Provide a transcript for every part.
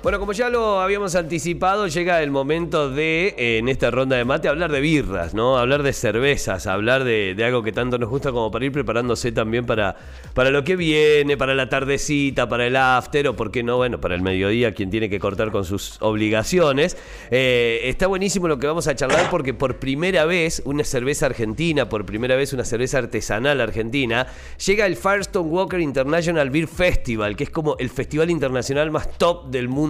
Bueno, como ya lo habíamos anticipado, llega el momento de, eh, en esta ronda de mate, hablar de birras, ¿no? Hablar de cervezas, hablar de, de algo que tanto nos gusta como para ir preparándose también para, para lo que viene, para la tardecita, para el after, o por qué no, bueno, para el mediodía, quien tiene que cortar con sus obligaciones. Eh, está buenísimo lo que vamos a charlar porque por primera vez una cerveza argentina, por primera vez una cerveza artesanal argentina, llega el Firestone Walker International Beer Festival, que es como el festival internacional más top del mundo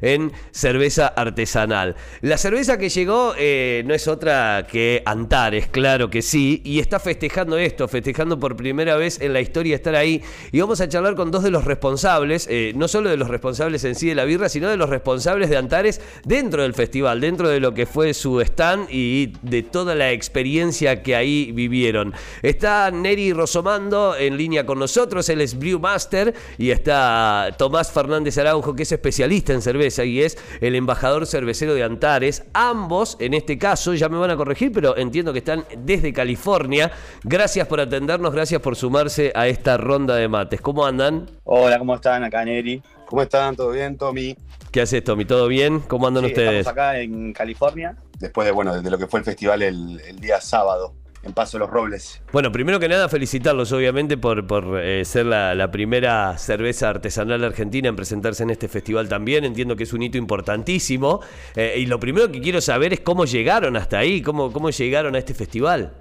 en cerveza artesanal. La cerveza que llegó eh, no es otra que Antares, claro que sí, y está festejando esto, festejando por primera vez en la historia estar ahí. Y vamos a charlar con dos de los responsables, eh, no solo de los responsables en sí de la birra, sino de los responsables de Antares dentro del festival, dentro de lo que fue su stand y de toda la experiencia que ahí vivieron. Está Neri Rosomando en línea con nosotros, él es Brewmaster, y está Tomás Fernández Araujo, que es especialista en cerveza y es el embajador cervecero de Antares. Ambos, en este caso, ya me van a corregir, pero entiendo que están desde California. Gracias por atendernos, gracias por sumarse a esta ronda de mates. ¿Cómo andan? Hola, ¿cómo están? Acá Neri. ¿Cómo están? ¿Todo bien, Tommy? ¿Qué haces, Tommy? ¿Todo bien? ¿Cómo andan ustedes? Estamos acá en California. Después de, bueno, de lo que fue el festival el día sábado en Paso de los Robles. Bueno, primero que nada felicitarlos obviamente por, por eh, ser la, primera cerveza artesanal argentina en presentarse en este festival también. Entiendo que es un hito importantísimo. Eh, y lo primero que quiero saber es cómo llegaron hasta ahí, cómo, cómo llegaron a este festival.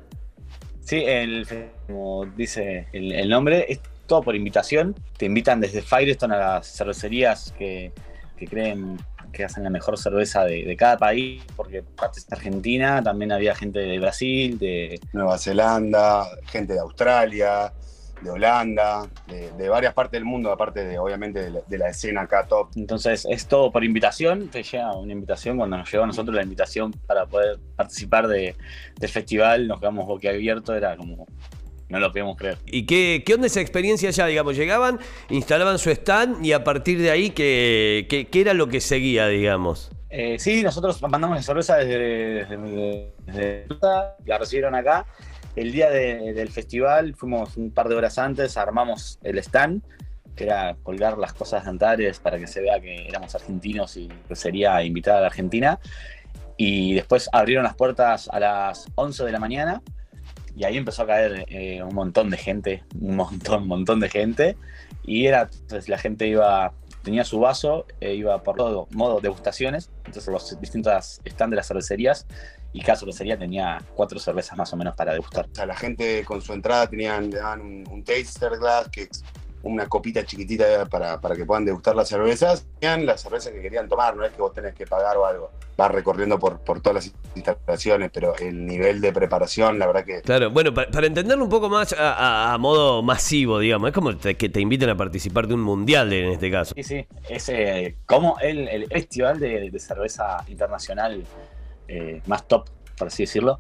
Sí, el, como dice el, nombre, es todo por invitación. Te invitan desde Firestone a las cervecerías que, que creen que hacen la mejor cerveza de, cada país, porque parte de Argentina, también había gente de Brasil, de Nueva Zelanda, gente de Australia, de Holanda, de, varias partes del mundo, aparte de obviamente de la, escena acá top. Entonces es todo por invitación, te llega una invitación, cuando nos llegó a nosotros la invitación para poder participar de, del festival, nos quedamos boquiabiertos, era como no lo podíamos creer. ¿Y qué, qué onda esa experiencia ya? Digamos, llegaban, instalaban su stand y a partir de ahí, ¿qué, qué, era lo que seguía, digamos? Eh, sí, nosotros mandamos la cerveza desde, desde, la recibieron acá. El día del festival fuimos un par de horas antes, armamos el stand, que era colgar las cosas de Antares para que se vea que éramos argentinos y que sería invitada a la Argentina. Y después abrieron las puertas a las 11 de la mañana y ahí empezó a caer eh, un montón de gente, un montón, un montón de gente. Y era, entonces la gente iba, tenía su vaso, e iba por todo modo degustaciones, entonces los distintos stands de las cervecerías, y cada cervecería tenía cuatro cervezas más o menos para degustar. O sea, la gente con su entrada tenían, le daban un, taster glass, que una copita chiquitita para, para que puedan degustar las cervezas. Tenían las cervezas que querían tomar, no es que vos tenés que pagar o algo recorriendo por, por todas las instalaciones, pero el nivel de preparación, la verdad que... Claro, bueno, para, entenderlo un poco más a, modo masivo, digamos, es como que te inviten a participar de un mundial en este caso. Sí, sí, es eh, como el, festival de, cerveza internacional eh, más top, por así decirlo,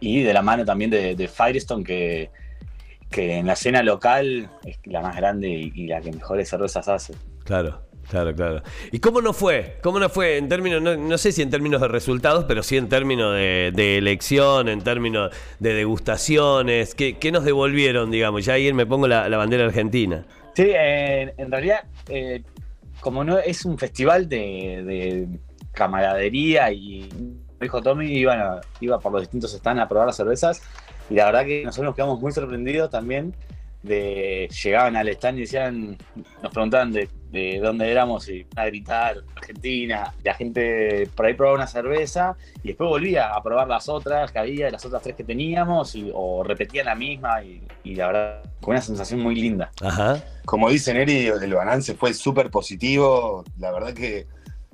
y de la mano también de, Firestone, que, que en la escena local es la más grande y, y la que mejores cervezas hace. Claro. Claro, claro. ¿Y cómo no fue? ¿Cómo no fue en términos, no, sé si en términos de resultados, pero sí en términos de, elección, en términos de degustaciones? ¿Qué, nos devolvieron, digamos? Ya ahí me pongo la, bandera argentina. Sí, en realidad, eh, como no es un festival de, camaradería y dijo Tommy, iba, iba por los distintos stands a probar las cervezas y la verdad que nosotros nos quedamos muy sorprendidos también de llegaban al stand y decían, nos preguntaban de, dónde éramos y a gritar Argentina, la gente por ahí probaba una cerveza y después volvía a probar las otras que había, las otras tres que teníamos y, o repetían la misma y, la verdad con una sensación muy linda. Ajá. Como dice Neri, el balance fue súper positivo, la verdad que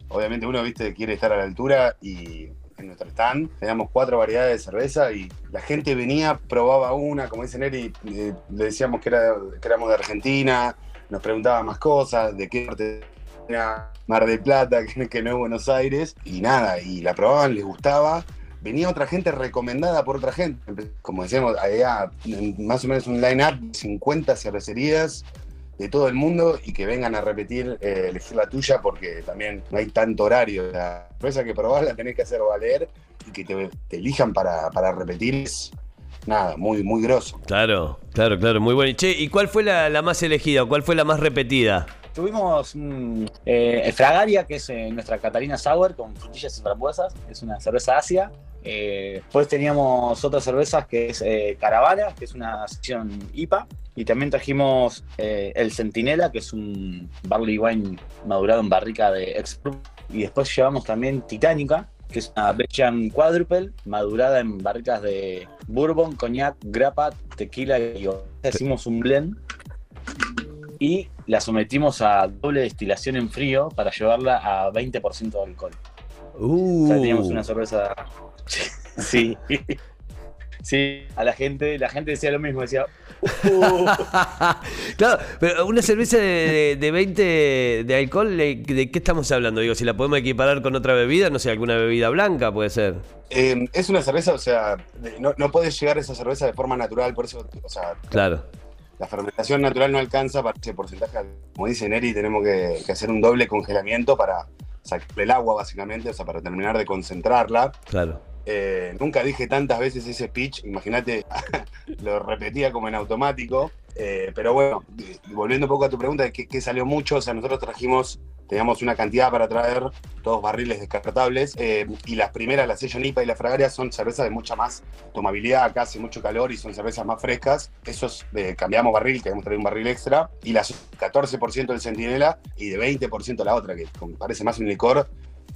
obviamente uno viste quiere estar a la altura y en nuestro stand. Teníamos cuatro variedades de cerveza y la gente venía, probaba una, como dice Neri, eh, le decíamos que, era, que éramos de Argentina, nos preguntaba más cosas, de qué parte era Mar del Plata, que, no es Buenos Aires, y nada, y la probaban, les gustaba. Venía otra gente recomendada por otra gente. Como decíamos, había más o menos un line-up de 50 cervecerías de todo el mundo y que vengan a repetir, eh, elegir la tuya porque también no hay tanto horario. La empresa que probás la tenés que hacer valer y que te, elijan para, repetir es nada, muy, muy grosso. Claro, claro, claro, muy bueno. Y, Che, ¿y cuál fue la, la más elegida? ¿Cuál fue la más repetida? Tuvimos mm, eh, el Fragaria, que es eh, nuestra Catalina Sour con frutillas y frambuesas, es una cerveza Asia. Eh, después teníamos otras cervezas que es eh, Caravana, que es una sección IPA. Y también trajimos eh, el Centinela, que es un barley wine madurado en barrica de Express. Y después llevamos también Titanica, que es una Belgian Quadruple, madurada en barricas de bourbon, coñac, grappa, tequila y hicimos un blend y la sometimos a doble destilación en frío para llevarla a 20% de alcohol. Uh, O sea, teníamos una sorpresa. sí. Sí, a la gente, la gente decía lo mismo, decía. "Uh". claro, pero una cerveza de, de 20 de alcohol, ¿de, de qué estamos hablando? Digo, si la podemos equiparar con otra bebida, no sé, alguna bebida blanca puede ser. Eh, es una cerveza, o sea, de- no, no puedes llegar a esa cerveza de forma natural, por eso, o sea, Claro. la fermentación natural no alcanza para ese porcentaje. Como dice Neri, tenemos que, que hacer un doble congelamiento para sacarle el agua, básicamente, o sea, para terminar de concentrarla. Claro. Eh, nunca dije tantas veces ese speech, imagínate, lo repetía como en automático. Eh, pero bueno, volviendo un poco a tu pregunta, ¿qué, qué salió mucho? O sea, nosotros trajimos, teníamos una cantidad para traer, todos barriles descartables, eh, y las primeras, la Session IPA y la Fragaria, son cervezas de mucha más tomabilidad, acá hace mucho calor y son cervezas más frescas. Esos eh, cambiamos barril, queremos traer un barril extra, y las 14% del Centinela y de 20% la otra, que parece más un licor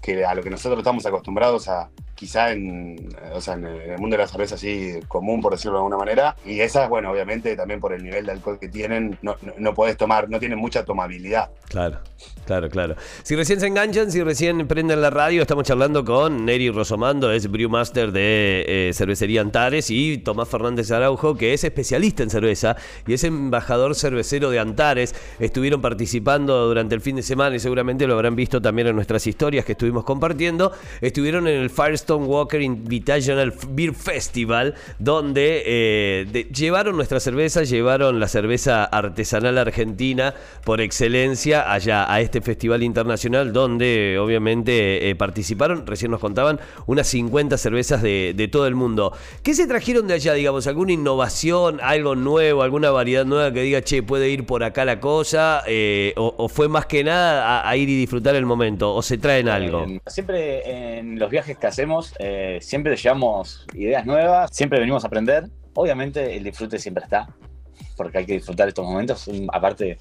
que a lo que nosotros estamos acostumbrados a, quizá en, o sea, en el mundo de la cerveza así común, por decirlo de alguna manera. Y esas, bueno, obviamente también por el nivel de alcohol que tienen, no, no, no podés tomar, no tienen mucha tomabilidad. Claro, claro, claro. Si recién se enganchan, si recién prenden la radio, estamos charlando con Neri Rosomando, es brewmaster de eh, Cervecería Antares, y Tomás Fernández Araujo, que es especialista en cerveza y es embajador cervecero de Antares. Estuvieron participando durante el fin de semana y seguramente lo habrán visto también en nuestras historias que estuvimos compartiendo. Estuvieron en el Firestone Walker Invitational Beer Festival, donde eh, de- llevaron nuestra cerveza, llevaron la cerveza artesanal argentina por excelencia allá a este festival internacional, donde obviamente eh, participaron, recién nos contaban, unas 50 cervezas de, de todo el mundo. ¿Qué se trajeron de allá, digamos? ¿Alguna innovación, algo nuevo, alguna variedad nueva que diga, che, puede ir por acá la cosa? Eh, o, o fue más que nada a, a ir y disfrutar el momento? ¿O se traen algo? Siempre en los viajes que hacemos, eh, siempre llevamos ideas nuevas, siempre venimos a aprender. Obviamente el disfrute siempre está, porque hay que disfrutar estos momentos. Aparte,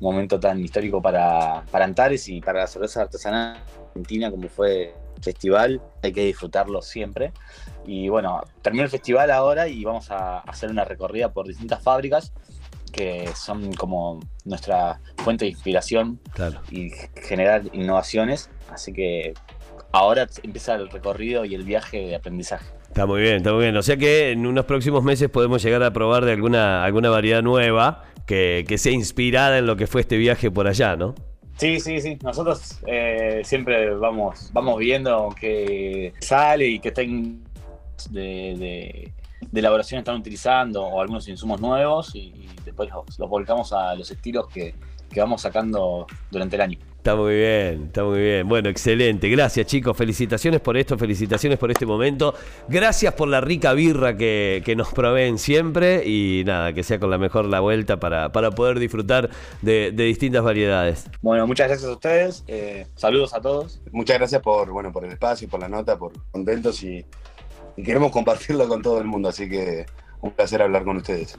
un momento tan histórico para, para Antares y para la cerveza artesanal argentina como fue el festival, hay que disfrutarlo siempre. Y bueno, terminó el festival ahora y vamos a hacer una recorrida por distintas fábricas que son como nuestra fuente de inspiración Claro. y generar innovaciones. Así que ahora empieza el recorrido y el viaje de aprendizaje. Está muy bien, está muy bien. O sea que en unos próximos meses podemos llegar a probar de alguna, alguna variedad nueva que, que sea inspirada en lo que fue este viaje por allá, ¿no? Sí, sí, sí. Nosotros eh, siempre vamos, vamos viendo qué sale y qué técnicas de, de- de elaboración están utilizando o algunos insumos nuevos y, y después los, los volcamos a los estilos que, que vamos sacando durante el año. Está muy bien, está muy bien. Bueno, excelente. Gracias, chicos. Felicitaciones por esto, felicitaciones por este momento. Gracias por la rica birra que, que nos proveen siempre. Y nada, que sea con la mejor la vuelta para, para poder disfrutar de, de distintas variedades. Bueno, muchas gracias a ustedes. eh, saludos a todos. Muchas gracias por, bueno, por el espacio, por la nota, por contentos y, y queremos compartirlo con todo el mundo, así que un placer hablar con ustedes.